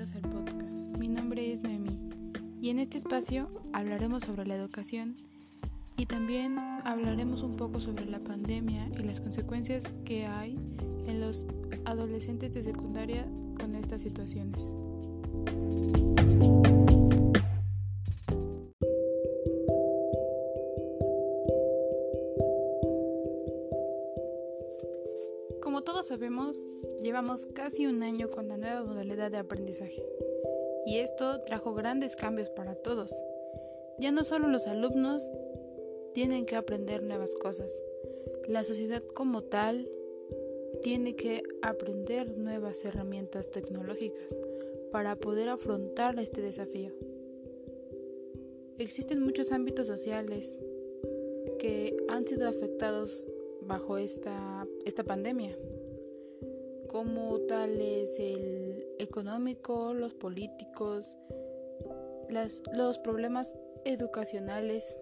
bienvenidos al podcast. Mi nombre es Noemí y en este espacio hablaremos sobre la educación y también hablaremos un poco sobre la pandemia y las consecuencias que hay en los adolescentes de secundaria con estas situaciones. Casi un año con la nueva modalidad de aprendizaje y esto trajo grandes cambios para todos. Ya no solo los alumnos tienen que aprender nuevas cosas, la sociedad como tal tiene que aprender nuevas herramientas tecnológicas para poder afrontar este desafío. Existen muchos ámbitos sociales que han sido afectados bajo esta, esta pandemia, como tal es el económico, los políticos, las, los problemas educacionales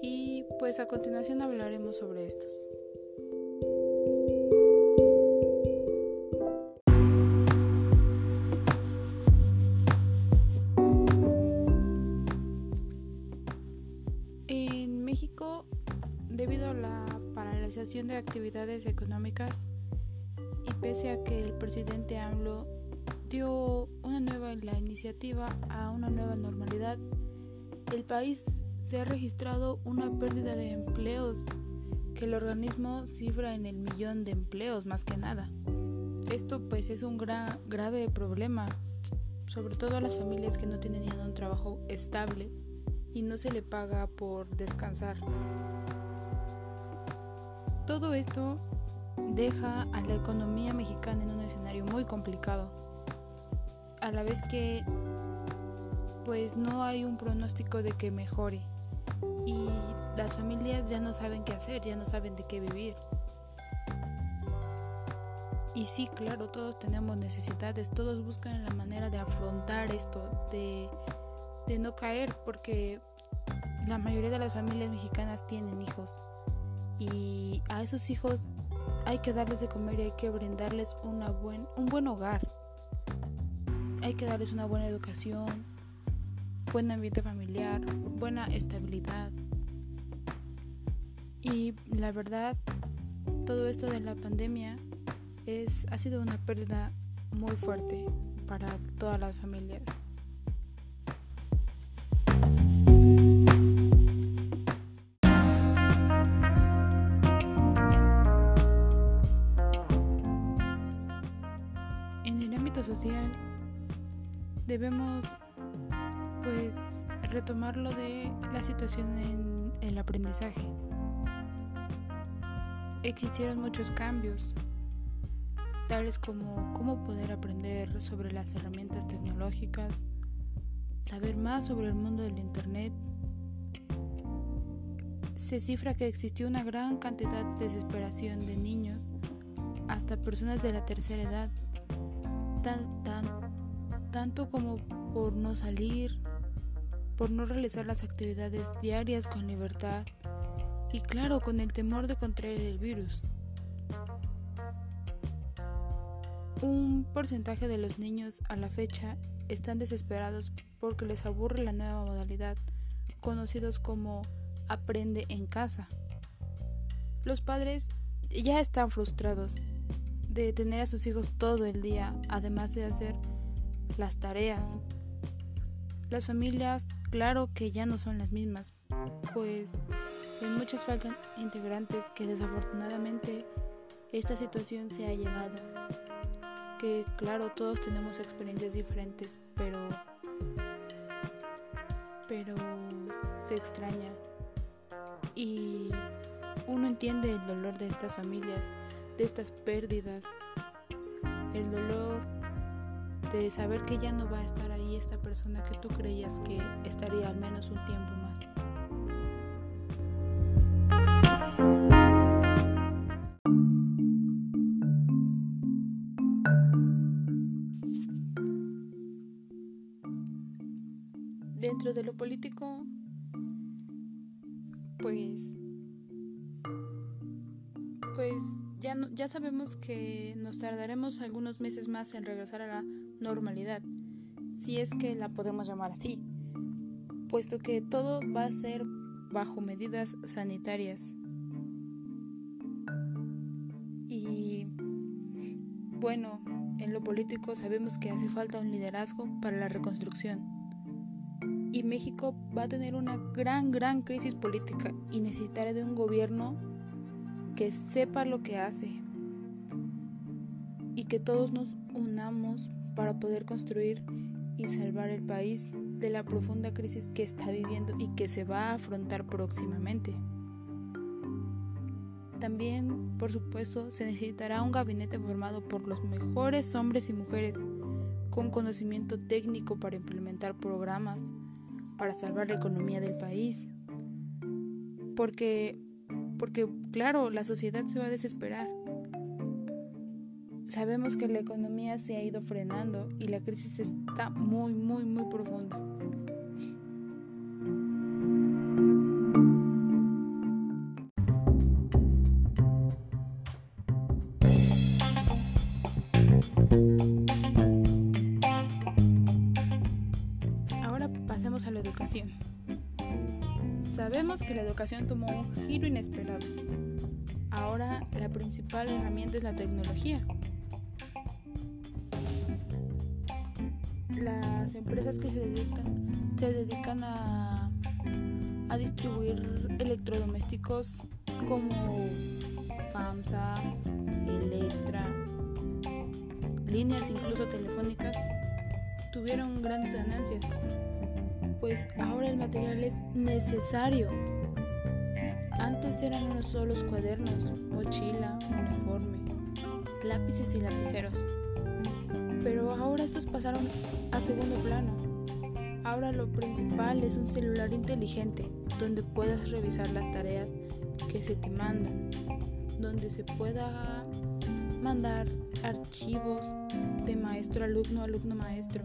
y pues a continuación hablaremos sobre estos. En México, debido a la paralización de actividades económicas pese a que el presidente AMLO dio una nueva la iniciativa a una nueva normalidad, el país se ha registrado una pérdida de empleos que el organismo cifra en el millón de empleos más que nada. Esto pues es un gran, grave problema, sobre todo a las familias que no tienen un trabajo estable y no se le paga por descansar. Todo esto deja a la economía mexicana en un escenario muy complicado, a la vez que pues no hay un pronóstico de que mejore y las familias ya no saben qué hacer, ya no saben de qué vivir. Y sí, claro, todos tenemos necesidades, todos buscan la manera de afrontar esto, de, de no caer, porque la mayoría de las familias mexicanas tienen hijos y a esos hijos hay que darles de comer y hay que brindarles una buen, un buen hogar. Hay que darles una buena educación, buen ambiente familiar, buena estabilidad. Y la verdad, todo esto de la pandemia es, ha sido una pérdida muy fuerte para todas las familias. Debemos pues retomar lo de la situación en el aprendizaje. Existieron muchos cambios, tales como cómo poder aprender sobre las herramientas tecnológicas, saber más sobre el mundo del Internet. Se cifra que existió una gran cantidad de desesperación de niños hasta personas de la tercera edad, tanto como por no salir, por no realizar las actividades diarias con libertad y claro, con el temor de contraer el virus. Un porcentaje de los niños a la fecha están desesperados porque les aburre la nueva modalidad, conocidos como aprende en casa. Los padres ya están frustrados de tener a sus hijos todo el día, además de hacer las tareas. Las familias, claro que ya no son las mismas, pues en muchas faltan integrantes que desafortunadamente esta situación se ha llegado. Que claro, todos tenemos experiencias diferentes, pero pero se extraña y uno entiende el dolor de estas familias, de estas pérdidas, el dolor de saber que ya no va a estar ahí esta persona que tú creías que estaría al menos un tiempo más. Dentro de lo político, pues pues ya, ya sabemos que nos tardaremos algunos meses más en regresar a la normalidad, si es que la podemos llamar así, puesto que todo va a ser bajo medidas sanitarias. Y bueno, en lo político sabemos que hace falta un liderazgo para la reconstrucción. Y México va a tener una gran, gran crisis política y necesitará de un gobierno que sepa lo que hace y que todos nos unamos para poder construir y salvar el país de la profunda crisis que está viviendo y que se va a afrontar próximamente. También, por supuesto, se necesitará un gabinete formado por los mejores hombres y mujeres con conocimiento técnico para implementar programas para salvar la economía del país. Porque, porque claro, la sociedad se va a desesperar. Sabemos que la economía se ha ido frenando y la crisis está muy, muy, muy profunda. Sabemos que la educación tomó un giro inesperado. Ahora la principal herramienta es la tecnología. Las empresas que se dedican, se dedican a, a distribuir electrodomésticos como FAMSA, Electra, líneas incluso telefónicas, tuvieron grandes ganancias pues ahora el material es necesario. Antes eran unos solos cuadernos, mochila, uniforme, lápices y lapiceros. Pero ahora estos pasaron a segundo plano. Ahora lo principal es un celular inteligente donde puedas revisar las tareas que se te mandan, donde se pueda mandar archivos de maestro alumno, alumno maestro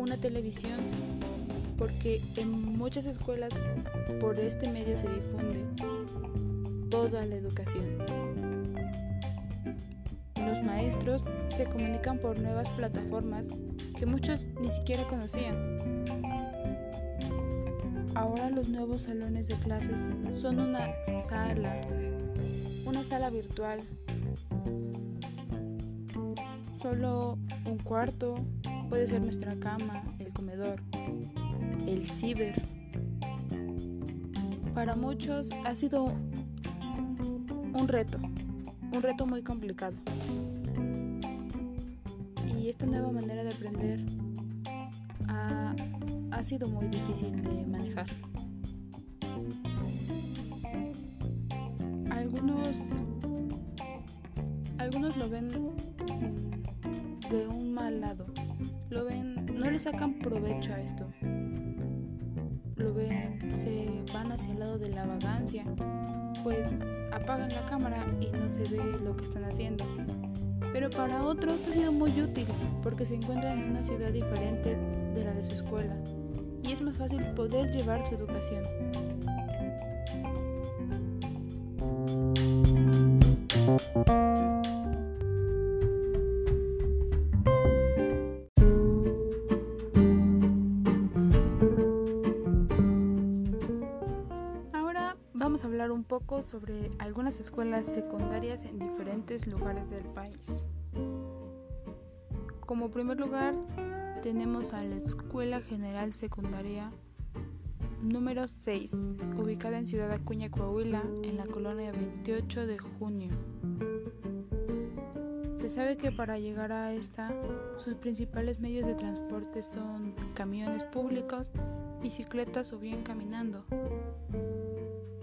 una televisión, porque en muchas escuelas por este medio se difunde toda la educación. Maestros se comunican por nuevas plataformas que muchos ni siquiera conocían. Ahora los nuevos salones de clases son una sala, una sala virtual. Solo un cuarto, Puede ser nuestra cama, el comedor, el ciber. Para muchos ha sido un reto, un reto muy complicado. Esta nueva manera de aprender ha, ha sido muy difícil de manejar. Algunos, algunos lo ven de un mal lado lo ven, no le sacan provecho a esto. Lo ven, se van hacia el lado de la vagancia, pues apagan la cámara y no se ve lo que están haciendo. Pero para otros ha sido muy útil porque se encuentran en una ciudad diferente de la de su escuela y es más fácil poder llevar su educación. Poco sobre algunas escuelas secundarias en diferentes lugares del país. Como primer lugar, tenemos a la Escuela General Secundaria número 6, ubicada en Ciudad Acuña, Coahuila, en la colonia 28 de junio. Se sabe que para llegar a esta, sus principales medios de transporte son camiones públicos, bicicletas o bien caminando.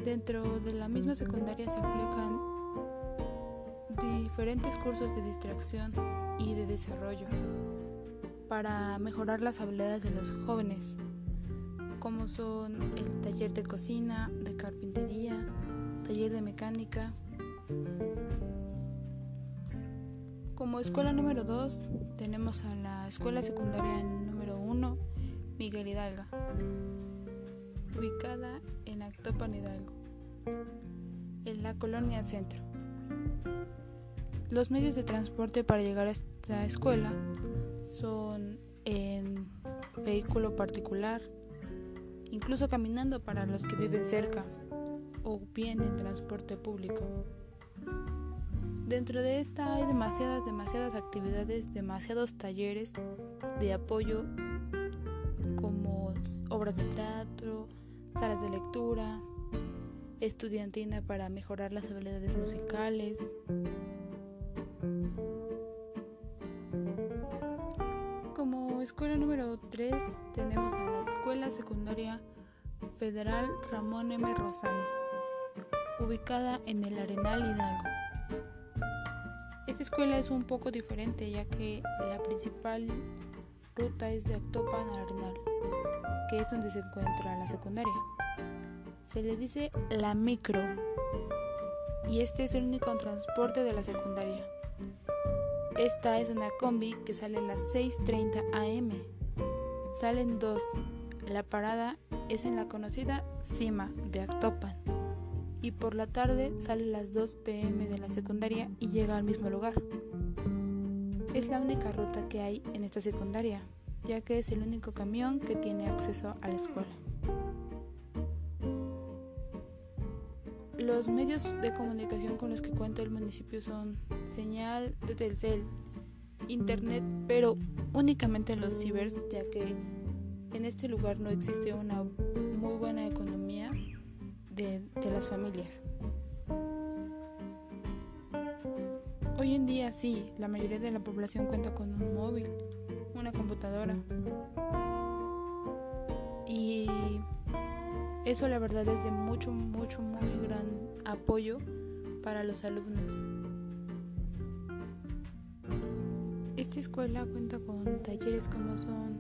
Dentro de la misma secundaria se aplican diferentes cursos de distracción y de desarrollo para mejorar las habilidades de los jóvenes, como son el taller de cocina, de carpintería, taller de mecánica. Como escuela número 2 tenemos a la escuela secundaria número 1, Miguel Hidalga, ubicada en Actopan Hidalgo en la colonia centro. Los medios de transporte para llegar esta escuela son en vehículo particular, incluso caminando para los que viven cerca o bien en transporte público. Dentro de esta hay demasiadas, demasiadas actividades, demasiados talleres de apoyo como obras de teatro, salas de lectura, estudiantina para mejorar las habilidades musicales. Como escuela número 3 tenemos a la Escuela Secundaria Federal Ramón M. Rosales, ubicada en el Arenal Hidalgo. Esta escuela es un poco diferente ya que la principal ruta es de Actopan al Arenal, que es donde se encuentra la secundaria. Se le dice la micro y este es el único transporte de la secundaria. Esta es una combi que sale a las 6.30 am. Salen dos. La parada es en la conocida Cima de Actopan y por la tarde sale a las 2 pm de la secundaria y llega al mismo lugar. Es la única ruta que hay en esta secundaria, ya que es el único camión que tiene acceso a la escuela. Los medios de comunicación con los que cuenta el municipio son señal de Telcel, internet, pero únicamente los cibers, ya que en este lugar no existe una muy buena economía de, las familias. Hoy en día sí, la mayoría de la población cuenta con un móvil, una computadora. Y eso la verdad es de mucho, mucho, muy gran apoyo para los alumnos. Esta escuela cuenta con talleres como son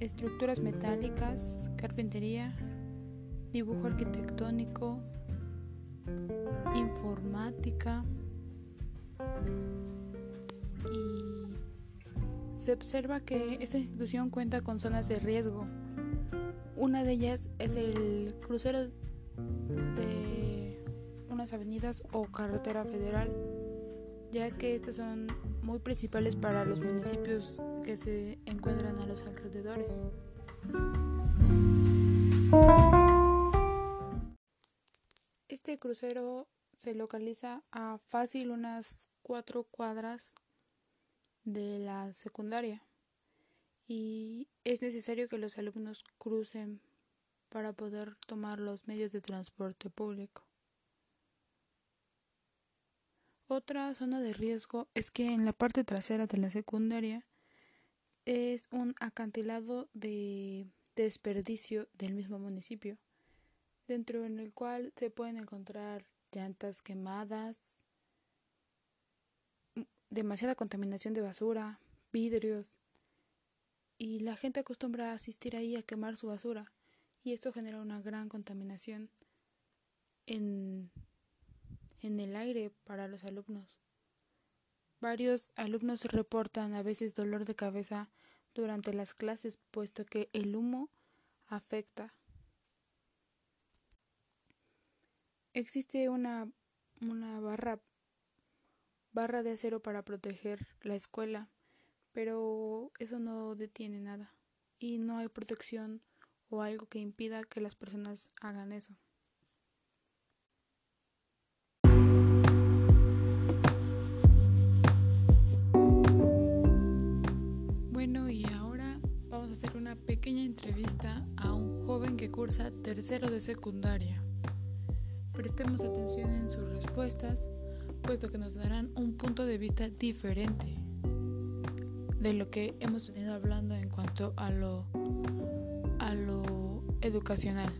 estructuras metálicas, carpintería, dibujo arquitectónico, informática y se observa que esta institución cuenta con zonas de riesgo. Una de ellas es el crucero de unas avenidas o carretera federal, ya que estas son muy principales para los municipios que se encuentran a los alrededores. Este crucero se localiza a fácil unas cuatro cuadras de la secundaria y es necesario que los alumnos crucen para poder tomar los medios de transporte público. Otra zona de riesgo es que en la parte trasera de la secundaria es un acantilado de desperdicio del mismo municipio dentro en el cual se pueden encontrar llantas quemadas, demasiada contaminación de basura, vidrios, y la gente acostumbra a asistir ahí a quemar su basura, y esto genera una gran contaminación en, en el aire para los alumnos. Varios alumnos reportan a veces dolor de cabeza durante las clases, puesto que el humo afecta Existe una, una barra, barra de acero para proteger la escuela, pero eso no detiene nada y no hay protección o algo que impida que las personas hagan eso. Bueno, y ahora vamos a hacer una pequeña entrevista a un joven que cursa tercero de secundaria. Prestemos atención en sus respuestas, puesto que nos darán un punto de vista diferente de lo que hemos venido hablando en cuanto a lo, a lo educacional.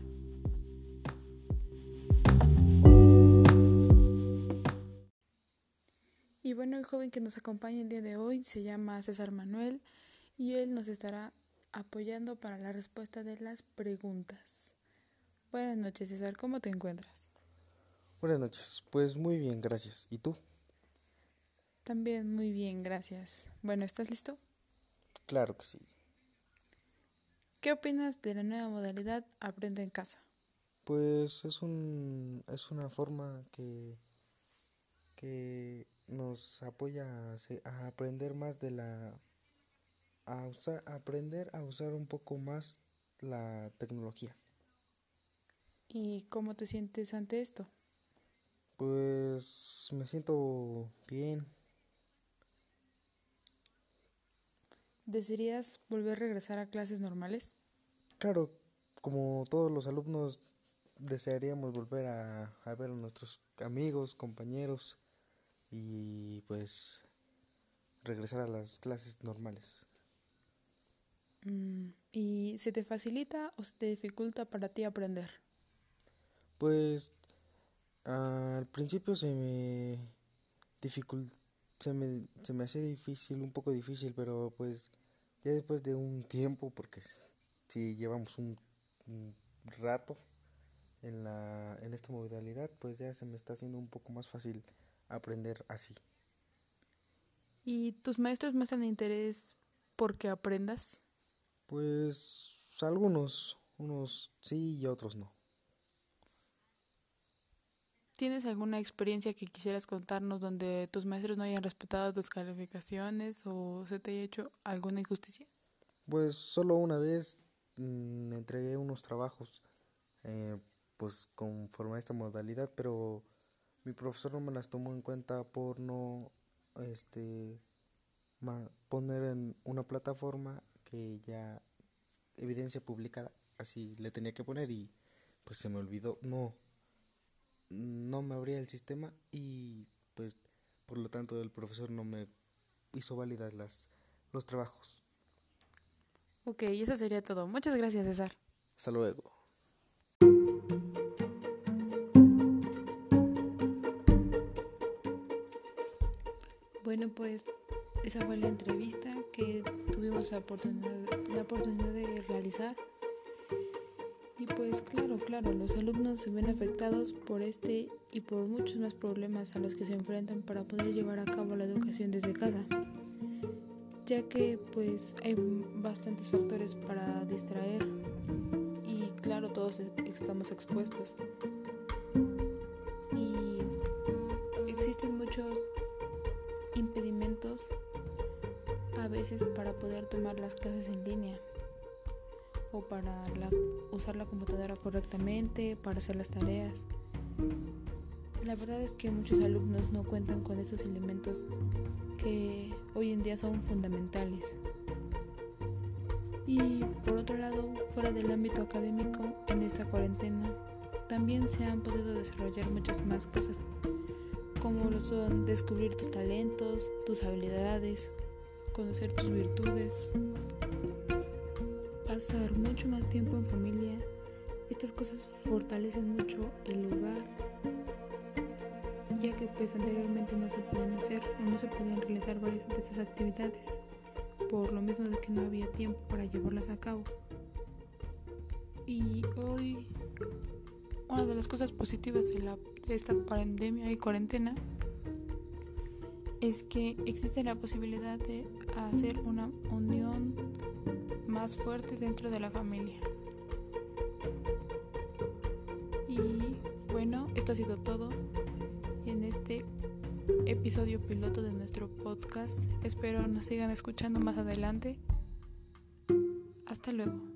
Y bueno, el joven que nos acompaña el día de hoy se llama César Manuel y él nos estará apoyando para la respuesta de las preguntas. Buenas noches, César, ¿cómo te encuentras? Buenas noches, pues muy bien, gracias. ¿Y tú? También muy bien, gracias. Bueno, ¿estás listo? Claro que sí. ¿Qué opinas de la nueva modalidad Aprende en casa? Pues es un es una forma que que nos apoya a, aprender más de la a usar, aprender a usar un poco más la tecnología. ¿Y cómo te sientes ante esto? Pues me siento bien. ¿Desearías volver a regresar a clases normales? Claro, como todos los alumnos desearíamos volver a, a ver a nuestros amigos, compañeros y pues regresar a las clases normales. Mm, ¿Y se te facilita o se te dificulta para ti aprender? Pues al principio se me dificult se me, se me hace difícil, un poco difícil, pero pues ya después de un tiempo, porque si llevamos un, un rato en, la, en esta modalidad, pues ya se me está haciendo un poco más fácil aprender así. ¿Y tus maestros muestran interés porque aprendas? Pues algunos, unos sí y otros no. ¿Tienes alguna experiencia que quisieras contarnos donde tus maestros no hayan respetado tus calificaciones o se te haya hecho alguna injusticia? Pues solo una vez mmm, entregué unos trabajos eh, pues conforme a esta modalidad, pero mi profesor no me las tomó en cuenta por no este poner en una plataforma que ya evidencia publicada así le tenía que poner y pues se me olvidó no no me abría el sistema y pues por lo tanto el profesor no me hizo válidas las los trabajos Ok, eso sería todo. Muchas gracias, César. Hasta luego. Bueno, pues esa fue la entrevista que tuvimos la oportunidad, la oportunidad de realizar. Pues claro, claro, los alumnos se ven afectados por este y por muchos más problemas a los que se enfrentan para poder llevar a cabo la educación desde casa, ya que pues hay bastantes factores para distraer y claro, todos estamos expuestos. Y existen muchos impedimentos a veces para poder tomar las clases en línea para usar la computadora correctamente, para hacer las tareas. La verdad es que muchos alumnos no cuentan con esos elementos que hoy en día son fundamentales. Y por otro lado, fuera del ámbito académico, en esta cuarentena, también se han podido desarrollar muchas más cosas como lo son descubrir tus talentos, tus habilidades, conocer tus virtudes, pasar mucho más tiempo en familia. Estas cosas fortalecen mucho el hogar, ya que pues anteriormente no se podían hacer no se podían realizar varias de estas actividades, por lo mismo de que no había tiempo para llevarlas a cabo. Y hoy una de las cosas positivas de esta pandemia y cuarentena es que existe la posibilidad de hacer una unión más fuerte dentro de la familia. Y bueno, esto ha sido todo en este episodio piloto de nuestro podcast. Espero nos sigan escuchando más adelante. Hasta luego.